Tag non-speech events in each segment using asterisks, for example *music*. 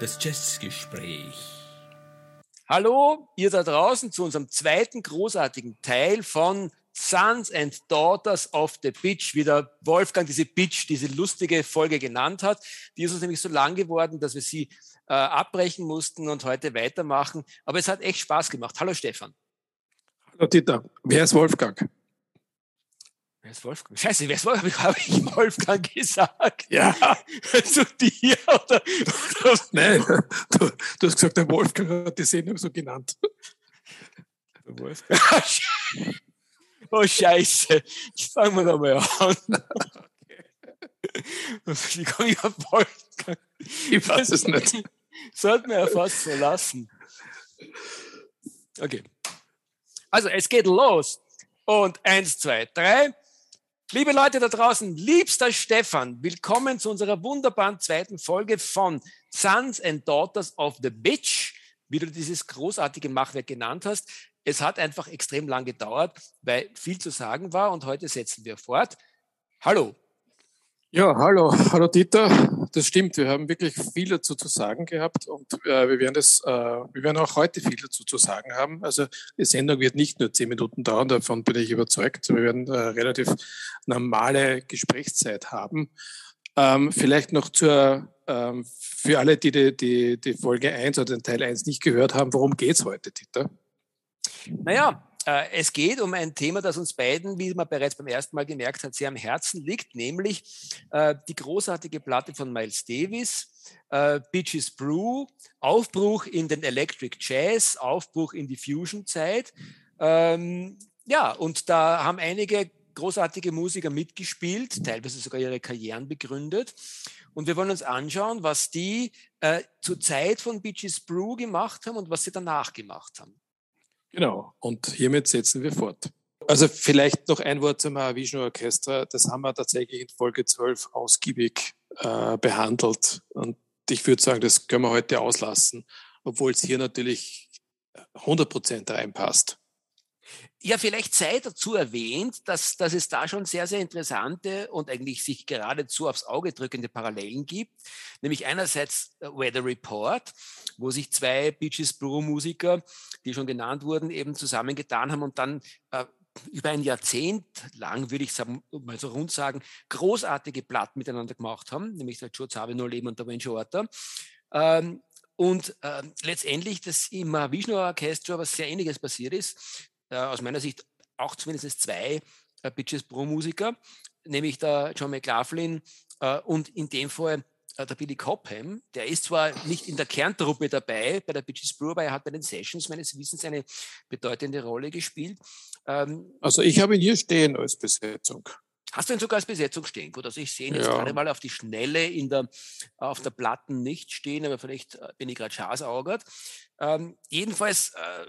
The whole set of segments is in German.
Das Jazzgespräch. Hallo, ihr da draußen zu unserem zweiten großartigen Teil von Sons and Daughters of the Beach, wie der Wolfgang diese Beach, diese lustige Folge genannt hat. Die ist uns nämlich so lang geworden, dass wir sie äh, abbrechen mussten und heute weitermachen. Aber es hat echt Spaß gemacht. Hallo Stefan. Hallo Dieter. Wer ist Wolfgang? Wer ist Wolfgang? Scheiße, wer ist Wolfgang? *laughs* Habe ich Wolfgang gesagt? Ja. *laughs* Zu dir oder? oder? *laughs* Nein, du, du, hast gesagt, der Wolfgang hat die Sendung so genannt. Der Wolfgang. Oh Scheiße. Jetzt fangen wir nochmal an. Wie komme ich auf Wolfgang? Ich weiß es nicht. Sollten wir ja fast verlassen. Okay. Also, es geht los. Und eins, zwei, drei. Liebe Leute da draußen, liebster Stefan, willkommen zu unserer wunderbaren zweiten Folge von Sons and Daughters of the Bitch, wie du dieses großartige Machwerk genannt hast. Es hat einfach extrem lang gedauert, weil viel zu sagen war und heute setzen wir fort. Hallo. Ja, hallo, *laughs* hallo Dieter. Das stimmt, wir haben wirklich viel dazu zu sagen gehabt und äh, wir, werden das, äh, wir werden auch heute viel dazu zu sagen haben. Also die Sendung wird nicht nur zehn Minuten dauern, davon bin ich überzeugt. Wir werden äh, relativ normale Gesprächszeit haben. Ähm, vielleicht noch zur, ähm, für alle, die die, die die Folge 1 oder den Teil 1 nicht gehört haben, worum geht es heute, Dieter? Naja, es geht um ein Thema, das uns beiden, wie man bereits beim ersten Mal gemerkt hat, sehr am Herzen liegt, nämlich äh, die großartige Platte von Miles Davis, äh, Beaches Brew, Aufbruch in den Electric Jazz, Aufbruch in die Fusion-Zeit. Ähm, ja, und da haben einige großartige Musiker mitgespielt, teilweise sogar ihre Karrieren begründet. Und wir wollen uns anschauen, was die äh, zur Zeit von Beaches Brew gemacht haben und was sie danach gemacht haben. Genau, und hiermit setzen wir fort. Also vielleicht noch ein Wort zum Mahavishnu Orchester. Das haben wir tatsächlich in Folge 12 ausgiebig äh, behandelt. Und ich würde sagen, das können wir heute auslassen, obwohl es hier natürlich 100 Prozent reinpasst. Ja, vielleicht sei dazu erwähnt, dass, dass es da schon sehr, sehr interessante und eigentlich sich geradezu aufs Auge drückende Parallelen gibt. Nämlich einerseits äh, Weather Report, wo sich zwei Beaches Brew Musiker, die schon genannt wurden, eben zusammengetan haben und dann äh, über ein Jahrzehnt lang, würde ich sagen, mal so rund sagen, großartige Platten miteinander gemacht haben, nämlich der Joe Zavino Leben und der Wayne Shorter. Ähm, und äh, letztendlich das im Vishnu Orchestra was sehr ähnliches passiert ist äh, aus meiner Sicht auch zumindest zwei äh, Bitches pro Musiker, nämlich der John McLaughlin äh, und in dem Fall äh, der Billy Cobham. Der ist zwar nicht in der Kerntruppe dabei bei der Bitches Brew, aber er hat bei den Sessions meines Wissens eine bedeutende Rolle gespielt. Ähm, also ich habe ihn hier stehen als Besetzung. Hast du ihn sogar als Besetzung stehen? Gut, also ich sehe ihn jetzt ja. gerade mal auf die Schnelle in der, auf der Platten nicht stehen, aber vielleicht äh, bin ich gerade schasaugert. Ähm, jedenfalls äh,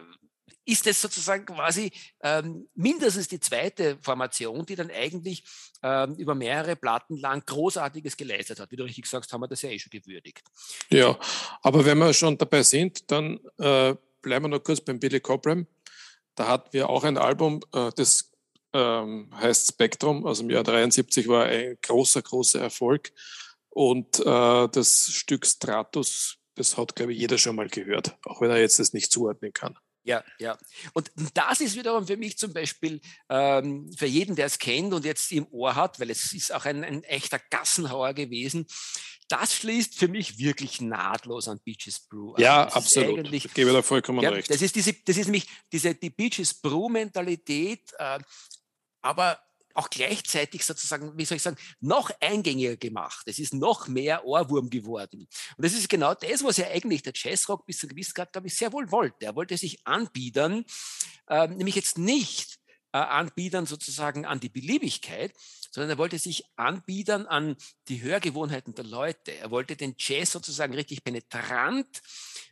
ist es sozusagen quasi ähm, mindestens die zweite Formation, die dann eigentlich ähm, über mehrere Platten lang Großartiges geleistet hat. Wie du richtig sagst, haben wir das ja eh schon gewürdigt. Ja, aber wenn wir schon dabei sind, dann äh, bleiben wir noch kurz beim Billy Cobram. Da hatten wir auch ein Album, äh, das ähm, heißt Spectrum, also im Jahr 73 war ein großer, großer Erfolg. Und äh, das Stück Stratus, das hat, glaube ich, jeder schon mal gehört, auch wenn er jetzt das nicht zuordnen kann. Ja, ja. Und das ist wiederum für mich zum Beispiel ähm, für jeden, der es kennt und jetzt im Ohr hat, weil es ist auch ein, ein echter Gassenhauer gewesen. Das schließt für mich wirklich nahtlos an Beaches Brew. Also ja, absolut. Ich gebe da vollkommen ja, recht. Das ist, diese, das ist nämlich diese, die Beaches Brew-Mentalität, äh, aber auch gleichzeitig sozusagen, wie soll ich sagen, noch eingängiger gemacht. Es ist noch mehr Ohrwurm geworden. Und das ist genau das, was ja eigentlich der Jazzrock bis zu einem gewissen Grad, glaube ich, sehr wohl wollte. Er wollte sich anbiedern, äh, nämlich jetzt nicht äh, anbiedern sozusagen an die Beliebigkeit, sondern er wollte sich anbiedern an die Hörgewohnheiten der Leute. Er wollte den Jazz sozusagen richtig penetrant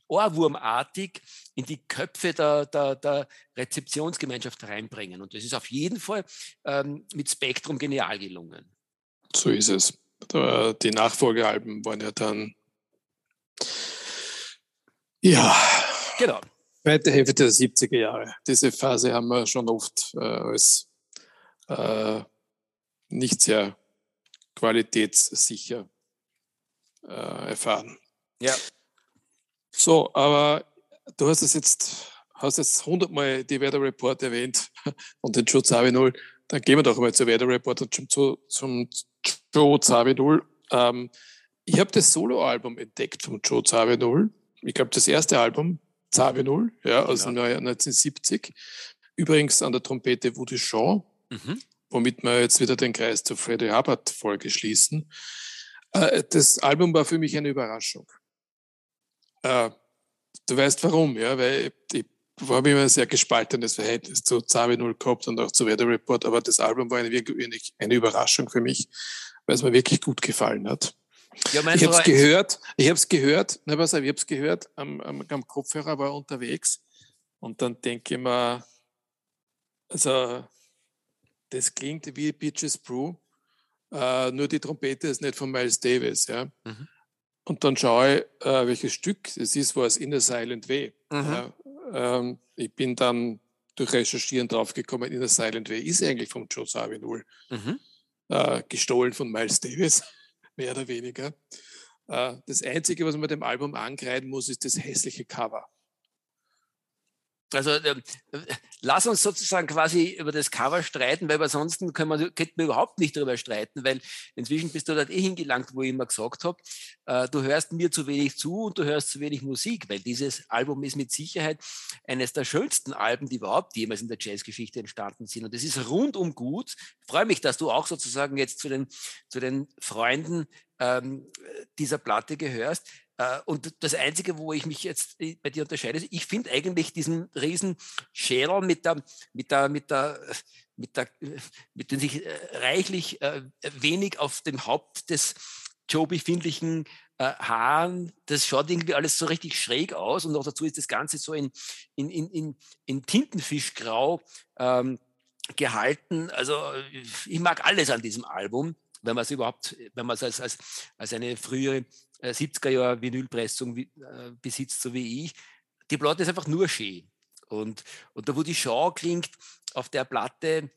ohrwurmartig in die Köpfe der, der, der Rezeptionsgemeinschaft reinbringen. Und das ist auf jeden Fall ähm, mit Spektrum genial gelungen. So ist es. Die Nachfolgealben waren ja dann ja. Genau. Zweite Hälfte der 70er Jahre. Diese Phase haben wir schon oft äh, als äh, nicht sehr qualitätssicher äh, erfahren. Ja. So, aber du hast es jetzt, hast jetzt hundertmal die Weather Report erwähnt *laughs* und den Joe 0. Dann gehen wir doch mal zur Weather Report und zum, zum Joe Zavi 0. Ähm, ich habe das Soloalbum entdeckt vom Joe 0. Ich glaube, das erste Album, Zavi 0, ja, aus dem Jahr 1970. Übrigens an der Trompete Woody Shaw, mhm. womit wir jetzt wieder den Kreis zur Freddie Hubbard-Folge schließen. Äh, das Album war für mich eine Überraschung. Äh, du weißt warum, ja, weil ich, habe immer ein sehr gespaltenes Verhältnis zu Zavi 0 gehabt und auch zu Weather Report, aber das Album war eine, eine Überraschung für mich, weil es mir wirklich gut gefallen hat. Ja, ich habe es gehört, ich habe es gehört, na, was, ich habe es gehört, am, am, am, Kopfhörer war unterwegs und dann denke ich mir, also das klingt wie Beaches Brew, äh, nur die Trompete ist nicht von Miles Davis, ja. Mhm. Und dann schaue ich, äh, welches Stück es ist, war es Inner Silent Way. Mhm. Ja, ähm, ich bin dann durch Recherchieren draufgekommen, Inner Silent Way ist eigentlich von Joe Zawinul. Mhm. Äh, gestohlen von Miles Davis mehr oder weniger. Äh, das Einzige, was man dem Album ankreiden muss, ist das hässliche Cover. Also äh, lass uns sozusagen quasi über das Cover streiten, weil ansonsten können wir, könnten wir überhaupt nicht darüber streiten, weil inzwischen bist du dort eh hingelangt, wo ich immer gesagt habe, äh, du hörst mir zu wenig zu und du hörst zu wenig Musik, weil dieses Album ist mit Sicherheit eines der schönsten Alben, die überhaupt jemals in der Jazzgeschichte entstanden sind. Und es ist rundum gut. Ich freue mich, dass du auch sozusagen jetzt zu den, zu den Freunden ähm, dieser Platte gehörst. Äh, und das Einzige, wo ich mich jetzt äh, bei dir unterscheide, ich finde eigentlich diesen riesen Schädel mit der, mit der, mit der, mit der, mit den sich äh, reichlich wenig auf dem Haupt des Joe befindlichen Haaren, das schaut irgendwie alles so richtig schräg aus und noch dazu ist das Ganze so in, in, in, in, in Tintenfischgrau ähm, gehalten. Also ich mag alles an diesem Album, wenn man es überhaupt, wenn man es als, als, als eine frühere 70er Jahre Vinylpressung äh, besitzt, so wie ich. Die Platte ist einfach nur schön. Und, und da, wo die Shaw klingt auf der Platte,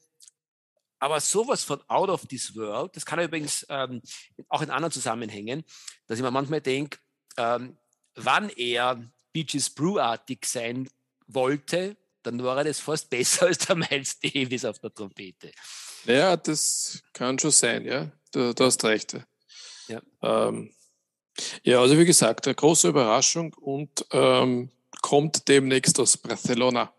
aber sowas von out of this world, das kann übrigens ähm, auch in anderen Zusammenhängen, dass ich mir manchmal denke, ähm, wann er Beaches Brew-artig sein wollte, dann war er das fast *laughs* besser als der Miles Davis auf der Trompete. Ja, das kann schon sein, ja. Du, du hast recht. Ja. Ähm, ja, also wie gesagt, eine große Überraschung und ähm, kommt demnächst aus Barcelona.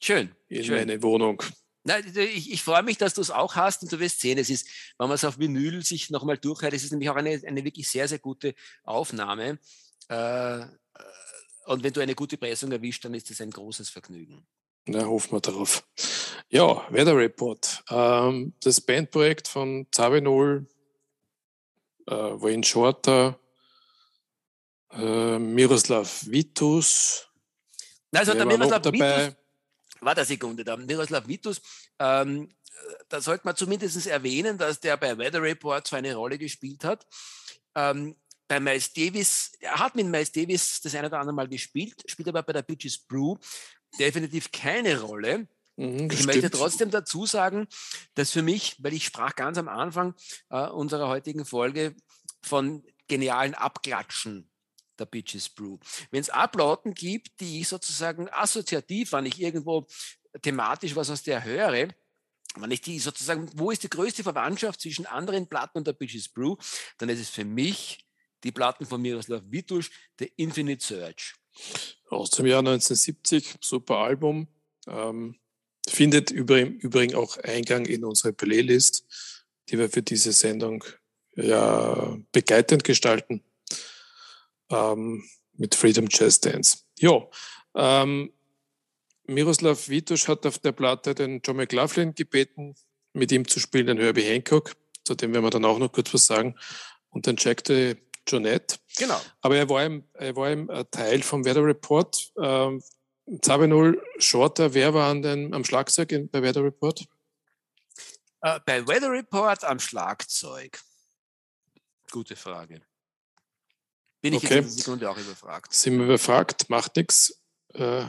Schön. In schön. meine Wohnung. Na, ich, ich freue mich, dass du es auch hast und du wirst sehen, es ist, wenn man es auf Vinyl sich nochmal durchhört, es ist nämlich auch eine, eine wirklich sehr, sehr gute Aufnahme. Äh, und wenn du eine gute Pressung erwischt, dann ist das ein großes Vergnügen. Na, hoffen wir darauf. Ja, Weather Report. Ähm, das Bandprojekt von Zavinol, äh, Wayne Shorter, äh, Miroslav Vitus. Also der Miroslav Vitus, war der Sekunde, der Miroslav Vitus, ähm, da sollte man zumindest erwähnen, dass der bei Weather Report so eine Rolle gespielt hat. Ähm, bei Miles Davis, er hat mit Miles Davis das eine oder andere Mal gespielt, spielt aber bei der Bitches Brew definitiv keine Rolle. Mhm, ich möchte trotzdem dazu sagen, dass für mich, weil ich sprach ganz am Anfang äh, unserer heutigen Folge von genialen Abklatschen der Bitches Brew. Wenn es Ablauten gibt, die ich sozusagen assoziativ, wenn ich irgendwo thematisch was aus der höre, wenn ich die sozusagen, wo ist die größte Verwandtschaft zwischen anderen Platten und der Bitches Brew, dann ist es für mich die Platten von Miroslav Vitusch, The Infinite Search. Aus dem Jahr 1970, super Album. Ähm, findet übrigens auch Eingang in unsere Playlist, die wir für diese Sendung ja begleitend gestalten ähm, mit Freedom Jazz Dance. Ja, ähm, Miroslav Vitusch hat auf der Platte den John McLaughlin gebeten, mit ihm zu spielen, den Herbie Hancock, zu dem werden wir dann auch noch kurz was sagen, und den Jack de Jonette. Genau. Aber er war im, er war im äh, Teil vom Weather Report. Ähm, Zabinul Shorter, wer war an den, am Schlagzeug in, bei Weather Report? Uh, bei Weather Report am Schlagzeug. Gute Frage. Bin ich okay. jetzt in der Sekunde auch überfragt. Sind wir überfragt, macht nichts. Äh,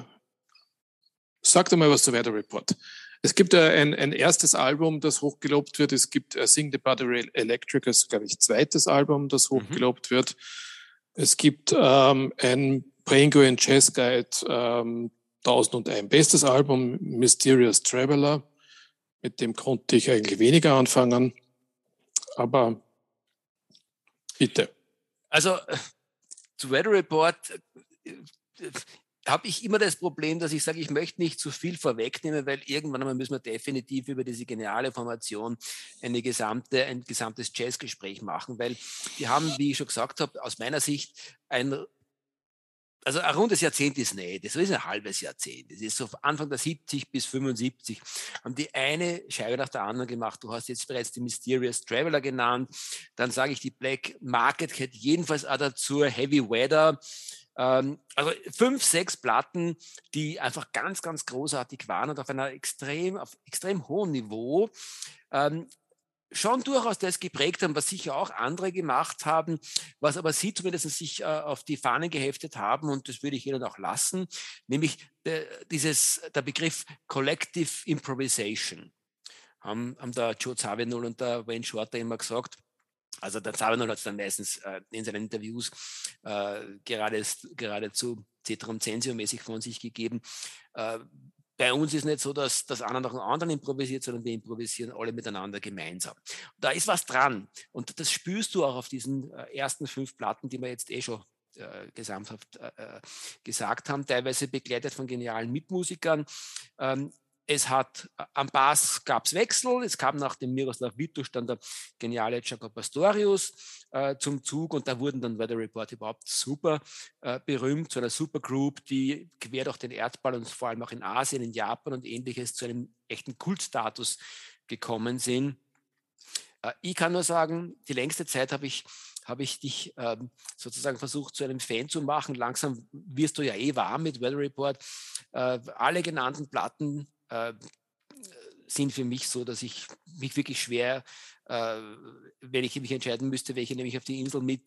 sag doch mal was zu Weather Report. Es gibt ein, ein erstes Album, das hochgelobt wird. Es gibt uh, Sing the Body Electric, das glaube ich, zweites Album, das mhm. hochgelobt mhm. wird. Es gibt ähm, ein Penguin Jazz Guide ähm, 1001 bestes Album, Mysterious Traveler. Mit dem konnte ich eigentlich weniger anfangen. Aber bitte. Also zu Weather Report äh, habe ich immer das Problem, dass ich sage, ich möchte nicht zu viel vorwegnehmen, weil irgendwann einmal müssen wir definitiv über diese geniale Formation eine gesamte, ein gesamtes Jazzgespräch machen, weil wir haben, wie ich schon gesagt habe, aus meiner Sicht ein also ein rundes Jahrzehnt ist nicht, das ist ein halbes Jahrzehnt. Das ist so Anfang der 70 bis 75. Haben die eine Scheibe nach der anderen gemacht. Du hast jetzt bereits die Mysterious Traveler genannt. Dann sage ich die Black Market Cat, jedenfalls auch dazu Heavy Weather. Ähm, also fünf, sechs Platten, die einfach ganz, ganz großartig waren und auf einer extrem, auf extrem hohem Niveau. Ähm, schon durchaus das geprägt haben, was sicher auch andere gemacht haben, was aber sie zumindest sich äh, auf die Fahnen geheftet haben und das würde ich ihnen auch lassen, nämlich äh, dieses, der Begriff Collective Improvisation. Haben, haben der Joe Zawinul und der Wayne Shorter immer gesagt, also der Zabernol hat es dann meistens äh, in seinen Interviews äh, gerade, geradezu Cetrum Censio-mäßig von sich gegeben. Bei uns ist nicht so, dass das einer nach dem anderen improvisiert, sondern wir improvisieren alle miteinander gemeinsam. Da ist was dran. Und das spürst du auch auf diesen äh, ersten fünf Platten, die wir jetzt eh schon äh, gesamthaft äh, äh gesagt haben, teilweise begleitet von genialen Mitmusikern. Ähm, es hat äh, am Bass gab es Wechsel. Es kam nach dem Miroslav Vitusch dann der geniale Jacob Pastorius äh, zum Zug und da wurden dann Weather Report überhaupt super äh, berühmt, zu einer Supergroup, die quer durch den Erdball und vor allem auch in Asien, in Japan und ähnliches zu einem echten Kultstatus gekommen sind. Äh, ich kann nur sagen, die längste Zeit habe ich habe ich dich ähm, sozusagen versucht, zu einem Fan zu machen. Langsam wirst du ja eh warm mit Weather Report. Äh, alle genannten Platten äh, sind für mich so, dass ich mich wirklich schwer, äh, wenn ich mich entscheiden müsste, welche nehme ich auf die Insel mit,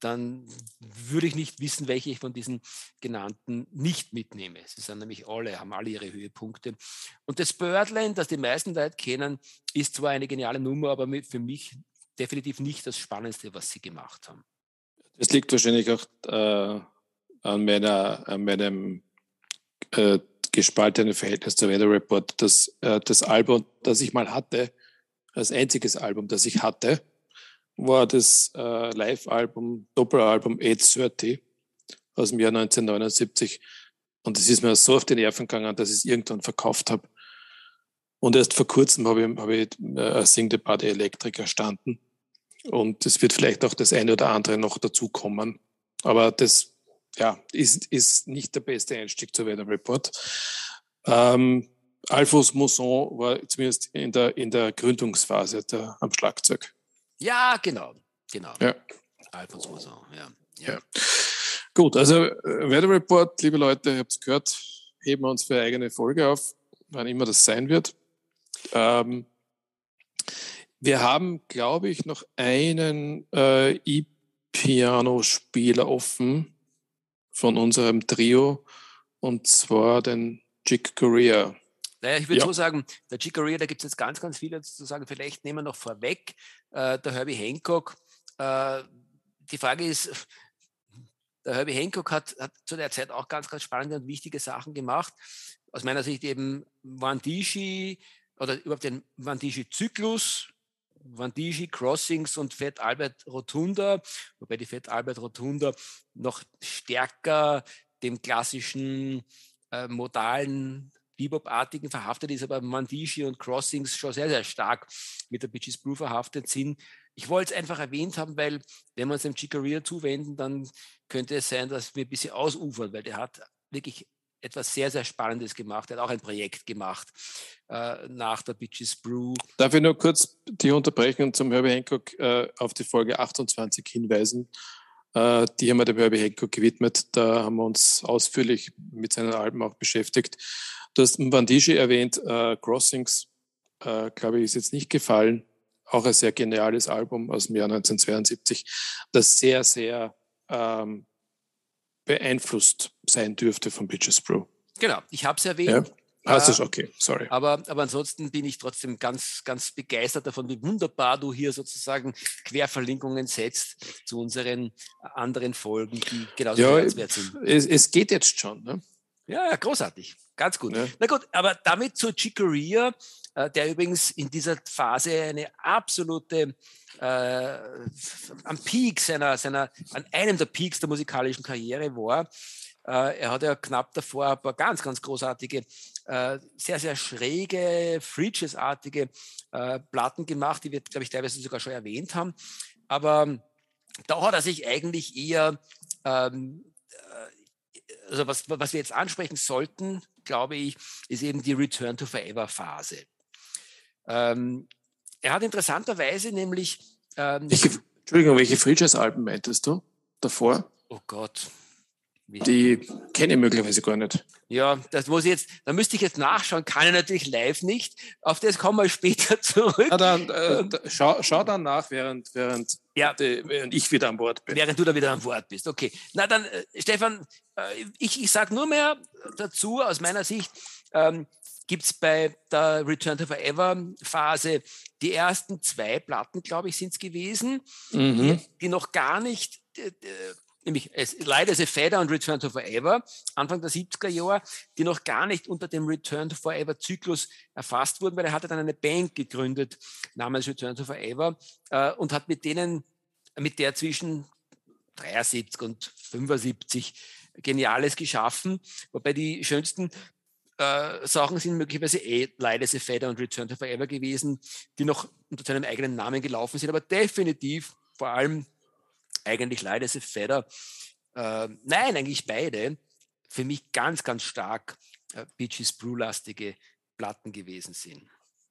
dann würde ich nicht wissen, welche ich von diesen genannten nicht mitnehme. Sie sind nämlich alle, haben alle ihre Höhepunkte. Und das Birdland, das die meisten Leute kennen, ist zwar eine geniale Nummer, aber für mich definitiv nicht das Spannendste, was sie gemacht haben. Das liegt wahrscheinlich auch äh, an, meiner, an meinem äh, gespaltene Verhältnis zur Weather Report. Das, äh, das Album, das ich mal hatte, als einziges Album, das ich hatte, war das äh, Live-Album, Doppelalbum 830 aus dem Jahr 1979. Und es ist mir so auf die Nerven gegangen, dass ich es irgendwann verkauft habe. Und erst vor kurzem habe ich, habe ich äh, Sing the Body Electric erstanden. Und es wird vielleicht auch das eine oder andere noch dazukommen. Aber das ja, ist, ist nicht der beste Einstieg zur Weather Report. Ähm, Alphonse Mousson war zumindest in der, in der Gründungsphase der, am Schlagzeug. Ja, genau. genau. Ja. Alphonse Mousson, ja. ja. ja. Gut, also äh, Weather Report, liebe Leute, ihr habt es gehört, heben wir uns für eine eigene Folge auf, wann immer das sein wird. Ähm, wir haben, glaube ich, noch einen äh, E-Piano-Spieler offen von unserem Trio und zwar den Chick Corea. Naja, ich würde ja. so sagen, der Chick Corea, da gibt es jetzt ganz, ganz viele zu sagen. Vielleicht nehmen wir noch vorweg äh, der Herbie Hancock. Äh, die Frage ist, der Herbie Hancock hat, hat, zu der Zeit auch ganz, ganz spannende und wichtige Sachen gemacht. Aus meiner Sicht eben Vandishi oder überhaupt den Vandishi-Zyklus, Vandishi Crossings und Fett Albert Rotunda, wobei die Fett Albert Rotunda noch stärker dem klassischen äh, modalen Bebop-artigen verhaftet ist, aber Vandishi und Crossings schon sehr, sehr stark mit der Bitches Brew verhaftet sind. Ich wollte es einfach erwähnt haben, weil wenn wir uns dem Chicoria zuwenden, dann könnte es sein, dass wir ein bisschen ausufern, weil der hat wirklich etwas sehr, sehr Spannendes gemacht. Er hat auch ein Projekt gemacht äh, nach der Bitches Brew. Darf ich nur kurz die unterbrechen und zum Herbie Hancock äh, auf die Folge 28 hinweisen? Äh, die haben wir dem Herbie Hancock gewidmet. Da haben wir uns ausführlich mit seinen Alben auch beschäftigt. Du hast Bandishi erwähnt, äh, Crossings, äh, glaube ich, ist jetzt nicht gefallen. Auch ein sehr geniales Album aus dem Jahr 1972, das sehr, sehr ähm, beeinflusst sein dürfte von Bitches Brew. Genau, ich habe es erwähnt. Ja. Ah, das ist okay, sorry. Aber, aber ansonsten bin ich trotzdem ganz, ganz begeistert davon, wie wunderbar du hier sozusagen Querverlinkungen setzt zu unseren anderen Folgen, die genauso ja, sind. Es, es geht jetzt schon. Ne? Ja, ja, großartig. Ganz gut. Ja. Na gut, aber damit zu Chicoria, äh, der übrigens in dieser Phase eine absolute äh, am Peak seiner, seiner, an einem der Peaks der musikalischen Karriere war. Äh, er hat ja knapp davor ein paar ganz, ganz großartige, äh, sehr, sehr schräge, Freaches-artige äh, Platten gemacht, die wir, glaube ich, teilweise sogar schon erwähnt haben. Aber da hat er sich eigentlich eher, ähm, äh, also was, was wir jetzt ansprechen sollten, glaube ich, ist eben die Return to Forever-Phase. Ähm, er hat interessanterweise nämlich. Ähm, welche, Entschuldigung, welche Freaches-Alben meintest du davor? Oh Gott. Die kenne ich möglicherweise gar nicht. Ja, das muss ich jetzt, da müsste ich jetzt nachschauen, kann ich natürlich live nicht. Auf das kommen wir später *laughs* zurück. Na dann, äh, schau, schau dann nach, während, während, ja. die, während ich wieder an Bord bin. Während du da wieder an Bord bist. Okay. Na dann, äh, Stefan, äh, ich, ich sage nur mehr dazu, aus meiner Sicht, ähm, gibt es bei der Return to Forever Phase die ersten zwei Platten, glaube ich, sind es gewesen, mhm. die, die, noch gar nicht nämlich Light as a Feather und Return to Forever, Anfang der 70er Jahre, die noch gar nicht unter dem Return to Forever Zyklus erfasst wurden, weil er hatte dann eine Band gegründet namens Return to Forever äh, und hat mit denen, mit der zwischen 73 und 75 Geniales geschaffen, wobei die schönsten äh, Sachen sind möglicherweise eh Light as a Feather und Return to Forever gewesen, die noch unter seinem eigenen Namen gelaufen sind, aber definitiv vor allem eigentlich leider ist Fedder. Äh, nein, eigentlich beide. Für mich ganz, ganz stark äh, Beaches Brew-lastige Platten gewesen sind.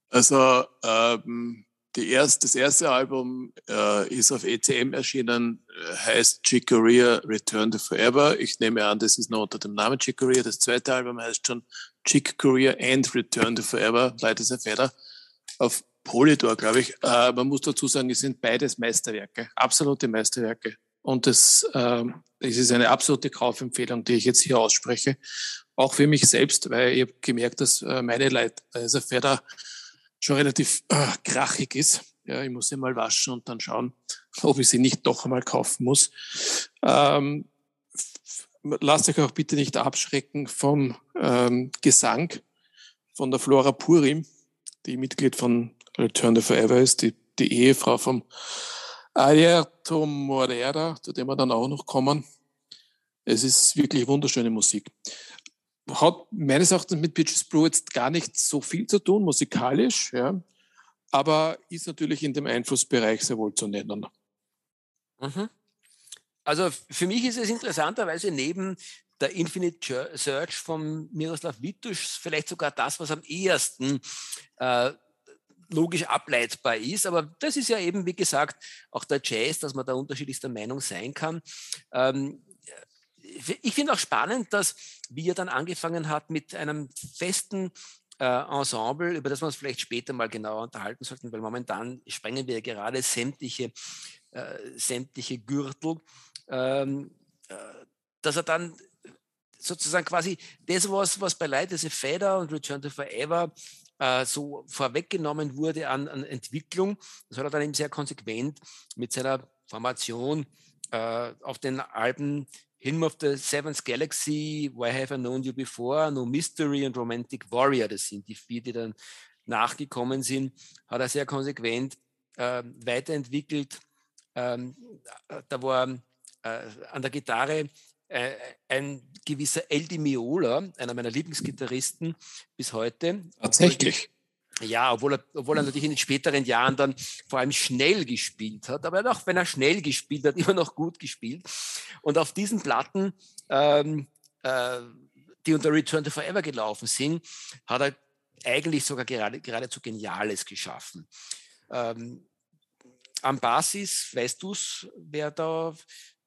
Also ähm, erst, das erste Album äh, ist auf ECM erschienen, äh, heißt Chicoria Return to Forever. Ich nehme an, das ist noch unter dem Namen Chicoria. Das zweite Album heißt schon Chick Corea and Return to Forever, Light as a Feather. Auf Polydor, glaube ich. Äh, man muss dazu sagen, es sind beides Meisterwerke, absolute Meisterwerke. Und das, äh, es ist eine absolute Kaufempfehlung, die ich jetzt hier ausspreche. Auch für mich selbst, weil ich habe gemerkt, dass äh, meine Leid, also Feder schon relativ äh, krachig ist. Ja, ich muss sie mal waschen und dann schauen, ob ich sie nicht doch einmal kaufen muss. Ähm, lasst euch auch bitte nicht abschrecken vom ähm, Gesang von der Flora Purim, die Mitglied von Return to Forever ist, die, die Ehefrau vom Ayrto Morera, zu dem wir dann auch noch kommen. Es ist wirklich wunderschöne Musik. Hat meines Erachtens mit Pitches Brew jetzt gar nicht so viel zu tun, musikalisch, ja, aber ist natürlich in dem Einflussbereich sehr wohl zu nennen. Mhm. Also für mich ist es interessanterweise neben der Infinite Search von Miroslav Witusch vielleicht sogar das, was am ehesten äh, logisch ableitbar ist. Aber das ist ja eben, wie gesagt, auch der Jazz, dass man da unterschiedlichster Meinung sein kann. Ähm, ich finde auch spannend, dass wie er dann angefangen hat mit einem festen äh, Ensemble, über das wir uns vielleicht später mal genauer unterhalten sollten, weil momentan sprengen wir gerade sämtliche, äh, sämtliche Gürtel, ähm, äh, dass er dann sozusagen quasi das, was, was bei Light as a Feather und Return to Forever äh, so vorweggenommen wurde an, an, Entwicklung. Das hat er dann eben sehr konsequent mit seiner Formation äh, auf den Alben Hymn of the Seventh Galaxy, Why Have I Known You Before, No Mystery und Romantic Warrior, das sind die vier, die dann nachgekommen sind, hat er sehr konsequent äh, weiterentwickelt. Ähm, da war äh, an der Gitarre äh, ein gewisser El Di Miola, einer meiner Lieblingsgitarristen bis heute. Tatsächlich. Ja, obwohl er, obwohl er natürlich in den späteren Jahren dann vor allem schnell gespielt hat, aber auch wenn er schnell gespielt hat, *laughs* immer noch gut gespielt. Und auf diesen Platten, ähm, äh, die unter Return to Forever gelaufen sind, hat er eigentlich sogar gerade, geradezu Geniales geschaffen. Ähm, am Basis, weißt du es, wer da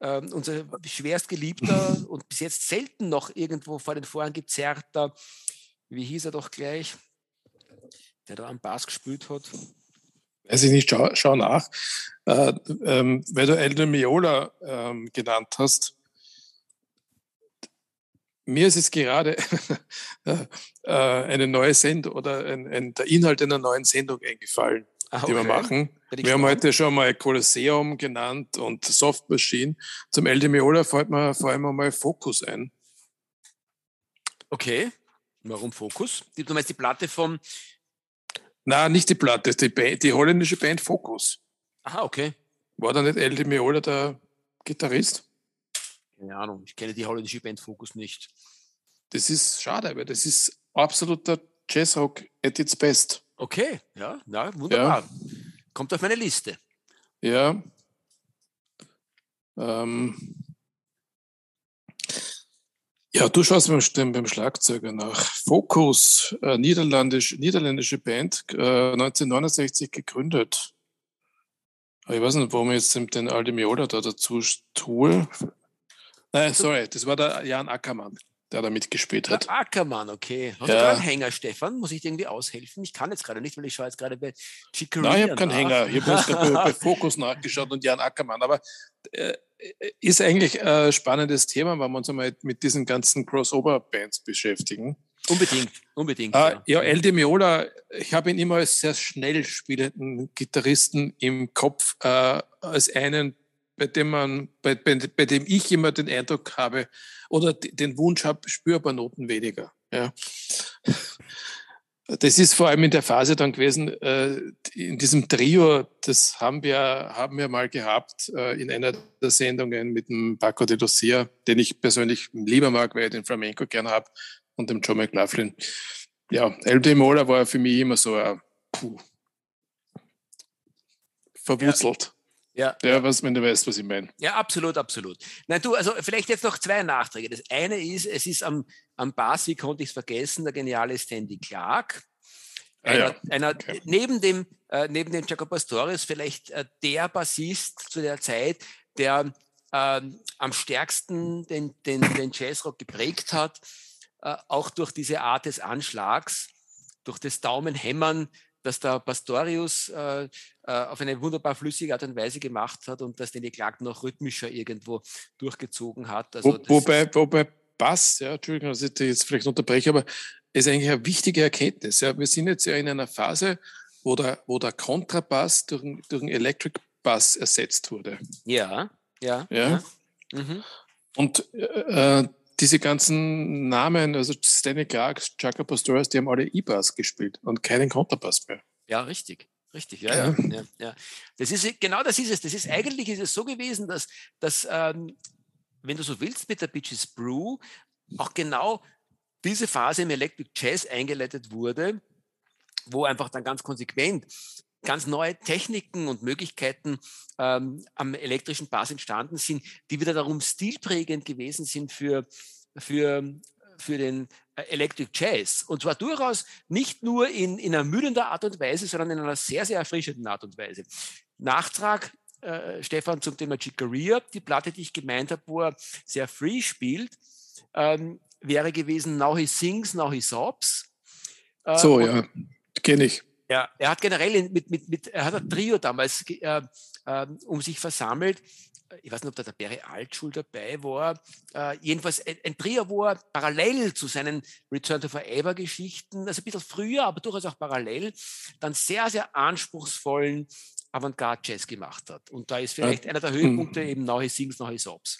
ähm, unser schwerstgeliebter und bis jetzt selten noch irgendwo vor den Vorhang gezerrter, wie hieß er doch gleich, der da am Bass gespielt hat. Weiß ich nicht, schau, schau nach. Äh, ähm, weil du Elder Miola ähm, genannt hast, mir ist es gerade *laughs* äh, eine neue Sendung oder ein, ein, der Inhalt einer neuen Sendung eingefallen, okay. die wir machen. Wir haben heute schon mal Kolosseum genannt und Soft Machine. Zum El Meola fällt mir vor allem einmal Focus ein. Okay, warum Focus? Du meinst die Platte vom... Nein, nicht die Platte, die, Band, die holländische Band Focus. Aha, okay. War da nicht El Meola der Gitarrist? Keine Ahnung, ich kenne die holländische Band Focus nicht. Das ist schade, weil das ist absoluter Jazzrock at its best. Okay, ja, ja wunderbar. Ja. Kommt auf meine Liste. Ja. Ähm. Ja, du schaust beim, beim Schlagzeuger nach. Focus, äh, niederländisch, niederländische Band, äh, 1969 gegründet. Ich weiß nicht, warum ich jetzt den Aldi Miola da dazu tue. Nein, sorry, das war der Jan Ackermann, der da mitgespielt hat. Der Ackermann, okay. Hast ja. du einen Hänger, Stefan? Muss ich dir irgendwie aushelfen? Ich kann jetzt gerade nicht, weil ich schaue jetzt gerade bei Chicoria Nein, ich habe keinen Hänger. Ich habe bei, bei *laughs* Fokus nachgeschaut und Jan Ackermann. Aber äh, ist eigentlich ein spannendes Thema, wenn wir uns einmal mit diesen ganzen Crossover-Bands beschäftigen. Unbedingt, unbedingt. Äh, ja, ja El Di Meola, ich habe ihn immer als sehr schnell spielenden Gitarristen im Kopf, äh, als einen bei dem man, bei, bei, bei dem ich immer den Eindruck habe oder den Wunsch habe, spürbar Noten weniger. Ja. Das ist vor allem in der Phase dann gewesen, äh, in diesem Trio, das haben wir, haben wir mal gehabt äh, in einer der Sendungen mit dem Paco de Lucia, den ich persönlich lieber mag, weil ich den Flamenco gern habe, und dem John McLaughlin. Ja, El Demola war für mich immer so ein, puh, verwurzelt. Ja. Ja, was, wenn du weißt, was ich meine. Ja, absolut, absolut. Nein, du, also vielleicht jetzt noch zwei Nachträge. Das eine ist, es ist am, am Bass, wie konnte ich es vergessen, der geniale Stanley Clark. Einer, ah, ja. einer okay. neben dem, äh, neben dem Jacob Pastorius vielleicht äh, der Bassist zu der Zeit, der äh, am stärksten den, den, den Jazzrock geprägt hat, äh, auch durch diese Art des Anschlags, durch das Daumenhämmern, das der Pastorius äh, auf eine wunderbar flüssige Art und Weise gemacht hat und das den Clark noch rhythmischer irgendwo durchgezogen hat. Also Wo, wobei, wobei Bass, ja, Entschuldigung, dass ich jetzt vielleicht unterbreche, aber ist eigentlich eine wichtige Erkenntnis. Ja. Wir sind jetzt ja in einer Phase, wo der, wo der Kontrabass durch, durch einen Electric Bass ersetzt wurde. Ja, ja. ja. ja. Mhm. Und äh, diese ganzen Namen, also Stanley Clark, Chaka Pastoras, die haben alle E-Bass gespielt und keinen Kontrabass mehr. Ja, richtig. Richtig, ja, ja, ja, ja. Das ist genau das ist es. Das ist eigentlich ist es so gewesen, dass, dass ähm, wenn du so willst, mit der Bitches Brew auch genau diese Phase im Electric Jazz eingeleitet wurde, wo einfach dann ganz konsequent ganz neue Techniken und Möglichkeiten ähm, am elektrischen Bass entstanden sind, die wieder darum stilprägend gewesen sind für, für, für den äh, Electric Jazz. Und zwar durchaus nicht nur in, in ermüdender Art und Weise, sondern in einer sehr, sehr erfrischenden Art und Weise. Nachtrag, äh, Stefan, zum Thema Chicoria. Die Platte, die ich gemeint habe, wo er sehr free spielt, ähm, wäre gewesen Now He Sings, Now He Sobs. Äh, so, ja, kenne ich. Ja, er hat generell mit, mit, mit er hat ein Trio damals äh, äh, um sich versammelt. Ich weiß nicht, ob da der Barry Altschul dabei war. Äh, jedenfalls ein, ein, Trio, wo er parallel zu seinen Return to Forever Geschichten, also ein bisschen früher, aber durchaus auch parallel, dann sehr, sehr anspruchsvollen Avantgarde Jazz gemacht hat. Und da ist vielleicht einer der Höhepunkte eben Now He Sings, Now He Sobs.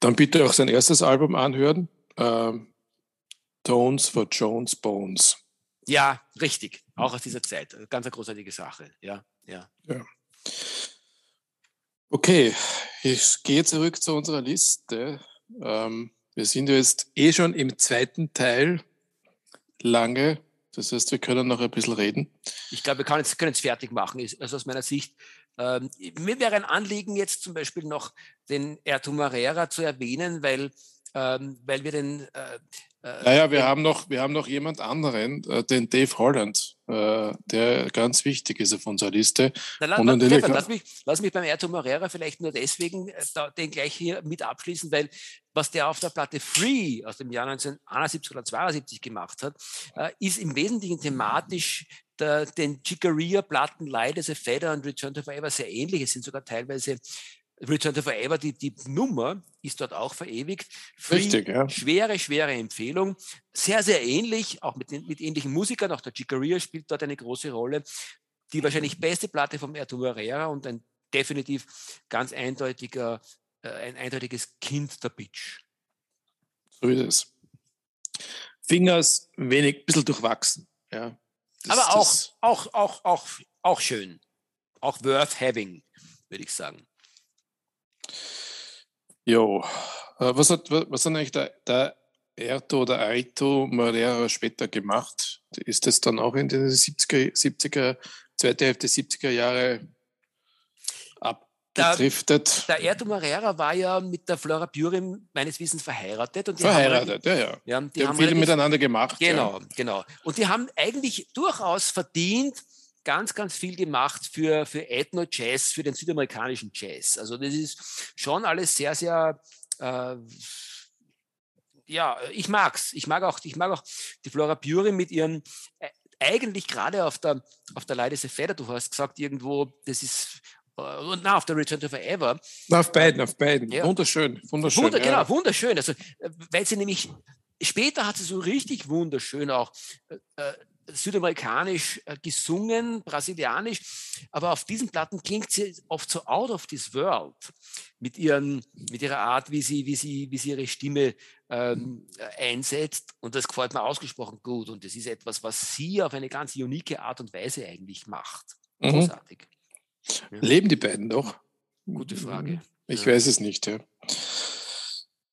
Dann bitte auch sein erstes Album anhören. Ähm, Tones for Jones Bones. Ja, richtig. Auch aus dieser Zeit. Ganz eine großartige Sache. Ja, ja. ja. Okay, ich gehe zurück zu unserer Liste. Ähm, wir sind jetzt eh schon im zweiten Teil lange. Das heißt, wir können noch ein bisschen reden. Ich glaube, wir können es, können es fertig machen. Also aus meiner Sicht, ähm, mir wäre ein Anliegen, jetzt zum Beispiel noch den Erto Marrera zu erwähnen, weil, ähm, weil wir den, äh, äh, naja, wir haben noch, wir haben noch jemand anderen, äh, den Dave Holland, äh, der ganz wichtig ist auf unserer Liste. Na, la, la, Stefan, lass, mich, lass mich beim Erto Morera vielleicht nur deswegen äh, den gleich hier mit abschließen, weil was der auf der Platte Free aus dem Jahr 1971 oder 72 gemacht hat, äh, ist im Wesentlichen thematisch der, den Chicoria-Platten Light as a Feather und Return to Forever sehr ähnlich. Es sind sogar teilweise Return to Forever, die, die Nummer ist dort auch verewigt. Free, Richtig, ja. Schwere, schwere Empfehlung. Sehr, sehr ähnlich, auch mit, mit ähnlichen Musikern. Auch der Chicaria spielt dort eine große Rolle. Die wahrscheinlich beste Platte vom Erto Herrera und ein definitiv ganz eindeutiger, äh, ein eindeutiges Kind der Bitch. So ist es. Fingers wenig, ein bisschen durchwachsen. Ja. Das, Aber auch, auch, auch, auch, auch schön. Auch worth having, würde ich sagen. Jo, äh, was hat, was hat eigentlich der, der Erto oder Aito Moreira später gemacht? Ist das dann auch in den 70er, 70er zweite Hälfte 70er Jahre abgedriftet? Der, der Erto Moreira war ja mit der Flora Purim meines Wissens verheiratet. Und verheiratet, haben, ja, ja. ja die, die haben viele miteinander gemacht. Genau, ja. genau. Und die haben eigentlich durchaus verdient, ganz, ganz viel gemacht für, für Ethno-Jazz, für den südamerikanischen Jazz. Also das ist schon alles sehr, sehr, äh, ja, ich mag's. Ich mag auch, ich mag auch die Flora Puri mit ihren, äh, eigentlich gerade auf der, auf der Leidese Feder, du hast gesagt, irgendwo, das ist äh, und na, auf der Return to Forever. auf beiden, auf beiden. Ja. Wunderschön, wunderschön. Wunder, ja. Genau, wunderschön. Also, äh, weil sie nämlich, später hat sie so richtig wunderschön auch äh, südamerikanisch äh, gesungen, brasilianisch, aber auf diesen Platten klingt sie oft so out of this world mit, ihren, mit ihrer Art, wie sie, wie sie, wie sie ihre Stimme ähm, einsetzt. Und das gefällt mir ausgesprochen gut. Und das ist etwas, was sie auf eine ganz unique Art und Weise eigentlich macht. Mhm. Großartig. Mhm. Ja. Leben die beiden noch? Gute Frage. Ich ja. weiß es nicht, ja.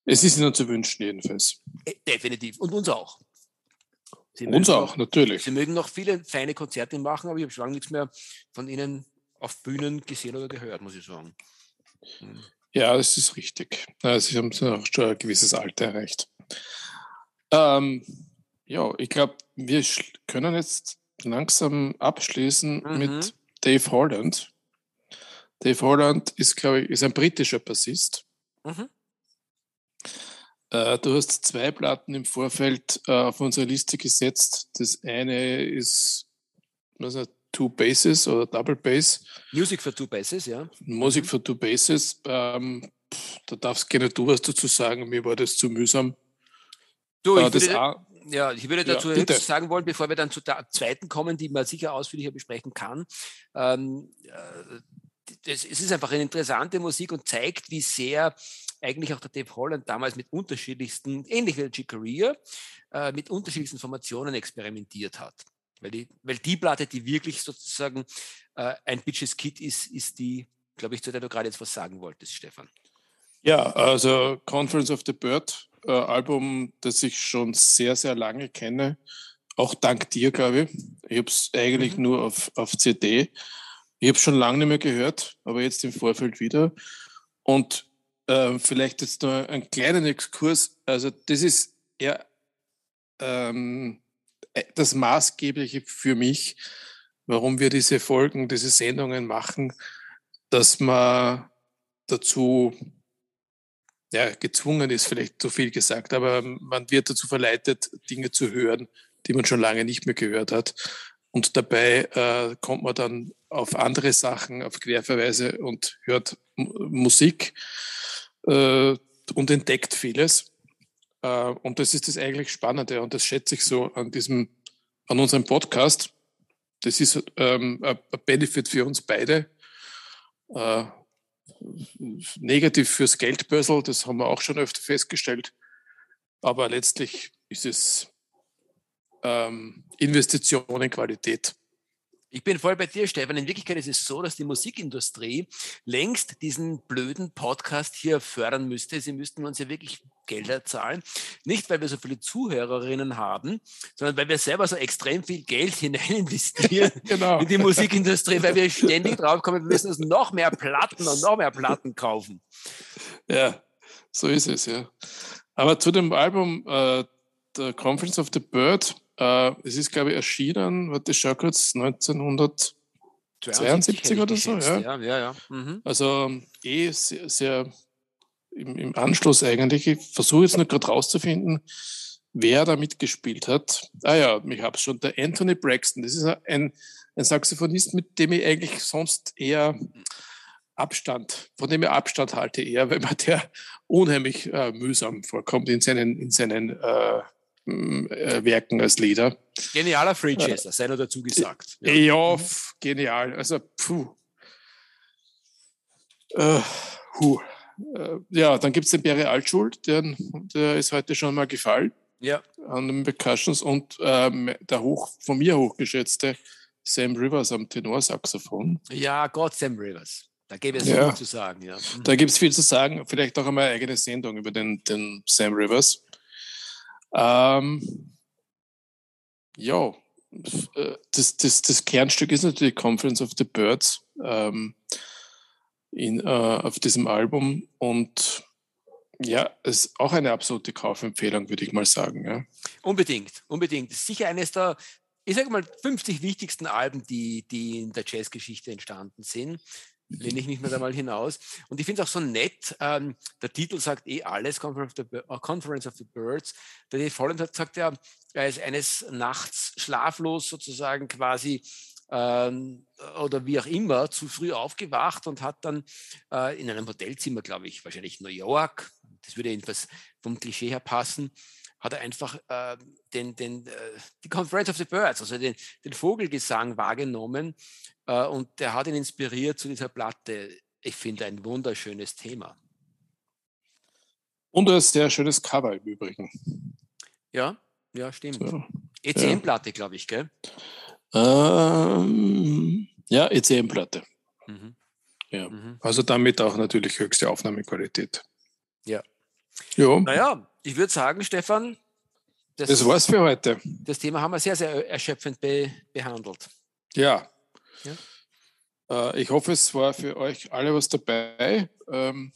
Es ist ihnen zu wünschen, jedenfalls. Äh, definitiv. Und uns auch. Sie Uns auch, noch, natürlich. Sie mögen noch viele feine Konzerte machen, aber ich habe schon lange nichts mehr von Ihnen auf Bühnen gesehen oder gehört, muss ich sagen. Hm. Ja, das ist richtig. Sie haben schon ein gewisses Alter erreicht. Ähm, ja, ich glaube, wir können jetzt langsam abschließen mhm. mit Dave Holland. Dave Holland ist, glaube ich, ist ein britischer Bassist. Mhm. Äh, du hast zwei Platten im Vorfeld äh, auf unsere Liste gesetzt. Das eine ist was ist Two Basses oder Double Bass. Music for Two Basses, ja. Music mhm. for Two Basses. Ähm, da darfst gerne du was dazu sagen. Mir war das zu mühsam. Du, ich, äh, würde, ja, ich würde dazu ja, sagen wollen, bevor wir dann zu der zweiten kommen, die man sicher ausführlicher besprechen kann. Ähm, äh, das, es ist einfach eine interessante Musik und zeigt, wie sehr eigentlich auch der Dave Holland damals mit unterschiedlichsten, ähnlich wie der Chicoria, äh, mit unterschiedlichsten Formationen experimentiert hat. Weil die, weil die Platte, die wirklich sozusagen äh, ein Bitches Kit ist, ist die, glaube ich, zu der du gerade jetzt was sagen wolltest, Stefan. Ja, also Conference of the Bird, äh, Album, das ich schon sehr, sehr lange kenne. Auch dank dir, glaube ich. Ich habe es eigentlich mhm. nur auf, auf CD. Ich habe schon lange nicht mehr gehört, aber jetzt im Vorfeld wieder. Und äh, vielleicht jetzt nur einen kleinen Exkurs. Also das ist ja ähm, äh, das Maßgebliche für mich, warum wir diese Folgen, diese Sendungen machen, dass man dazu ja, gezwungen ist, vielleicht zu viel gesagt, aber man wird dazu verleitet, Dinge zu hören, die man schon lange nicht mehr gehört hat. Und dabei äh, kommt man dann auf andere Sachen, auf Querverweise und hört Musik äh, und entdeckt vieles. Äh, und das ist das eigentlich Spannende und das schätze ich so an diesem, an unserem Podcast. Das ist ähm, ein Benefit für uns beide. Äh, negativ fürs Geldbörsel, das haben wir auch schon öfter festgestellt. Aber letztlich ist es ähm, Investition in Qualität. Ich bin voll bei dir, Stefan. In Wirklichkeit ist es so, dass die Musikindustrie längst diesen blöden Podcast hier fördern müsste. Sie müssten uns ja wirklich Gelder zahlen. Nicht, weil wir so viele Zuhörerinnen haben, sondern weil wir selber so extrem viel Geld *laughs* hinein investieren *laughs* genau. in die Musikindustrie, weil wir ständig draufkommen, wir müssen uns noch mehr Platten und noch mehr Platten kaufen. Ja, so ist es, ja. Aber zu dem Album äh, The Conference of the Bird, äh, es ist, glaube ich, erschienen, warte, ich schau kurz, 1972 oder so. Ja, ja, ja. ja. Mhm. Also eh sehr, sehr im, im, Anschluss eigentlich. Ich versuche jetzt nur gerade rauszufinden, wer da mitgespielt hat. Ah ja, ich habe es schon, der Anthony Braxton. Das ist ein, ein Saxophonist, mit dem ich eigentlich sonst eher Abstand, von dem ich Abstand halte, eher, *laughs* wenn man der unheimlich äh, mühsam vorkommt in seinen, in seinen äh, äh, Werken als Leader. Genialer Free Chaser, sei nur dazu gesagt. Ja, ja genial. Also, puh. Äh, puh. Äh, ja, dann gibt es den Barry Altschuld, der, der ist heute schon mal gefallen. Ja. An den Percussions und ähm, der hoch, von mir hochgeschätzte Sam Rivers am Tenorsaxophon. Ja, Gott, Sam Rivers. Da gäbe es ja. viel zu sagen. Ja. Da gibt es viel zu sagen. Vielleicht auch einmal eine eigene Sendung über den, den Sam Rivers. Ähm, ja, äh, das, das, das Kernstück ist natürlich Conference of the Birds ähm, in, äh, auf diesem Album und ja, es ist auch eine absolute Kaufempfehlung, würde ich mal sagen. Ja. Unbedingt, unbedingt. Ist sicher eines der, ich sage mal, 50 wichtigsten Alben, die, die in der Jazzgeschichte entstanden sind lehne ich mich da mal hinaus. Und ich finde es auch so nett, ähm, der Titel sagt eh alles, Conference of the, uh, Conference of the Birds. Der Dave Holland hat gesagt, er, er ist eines Nachts schlaflos sozusagen quasi ähm, oder wie auch immer zu früh aufgewacht und hat dann äh, in einem Hotelzimmer, glaube ich, wahrscheinlich New York, das würde jedenfalls vom Klischee her passen, hat er einfach äh, den, den, äh, die Conference of the Birds, also den, den Vogelgesang wahrgenommen und der hat ihn inspiriert zu dieser Platte. Ich finde ein wunderschönes Thema. Und ein sehr schönes Cover im Übrigen. Ja, ja, stimmt. Ja. ECM-Platte, glaube ich, gell? Ähm, ja, ECM-Platte. Mhm. Ja. Mhm. Also damit auch natürlich höchste Aufnahmequalität. Ja. Ja. Naja, ich würde sagen, Stefan, das, das war's für heute. Das Thema haben wir sehr, sehr erschöpfend be behandelt. Ja, ja. Äh, ich hoffe, es war für euch alle was dabei. Ähm,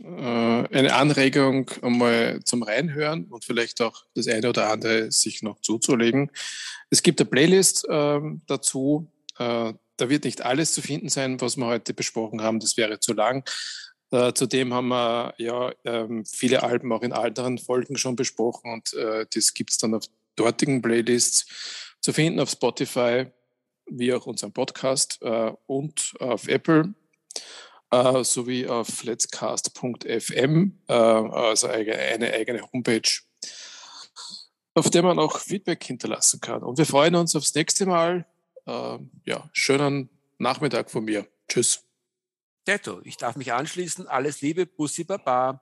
äh, eine Anregung einmal zum Reinhören und vielleicht auch das eine oder andere sich noch zuzulegen. Es gibt eine Playlist ähm, dazu. Äh, da wird nicht alles zu finden sein, was wir heute besprochen haben. Das wäre zu lang. Äh, zudem haben wir ja ähm, viele Alben auch in anderen Folgen schon besprochen und äh, das gibt es dann auf dortigen Playlists zu finden auf Spotify, wie auch unseren Podcast äh, und auf Apple äh, sowie auf letscast.fm, äh, also eine, eigene Homepage, auf der man auch Feedback hinterlassen kann. Und wir freuen uns aufs nächste Mal. Äh, ja, schönen Nachmittag von mir. Tschüss. Detto, ich darf mich anschließen. Alles Liebe, Bussi Baba.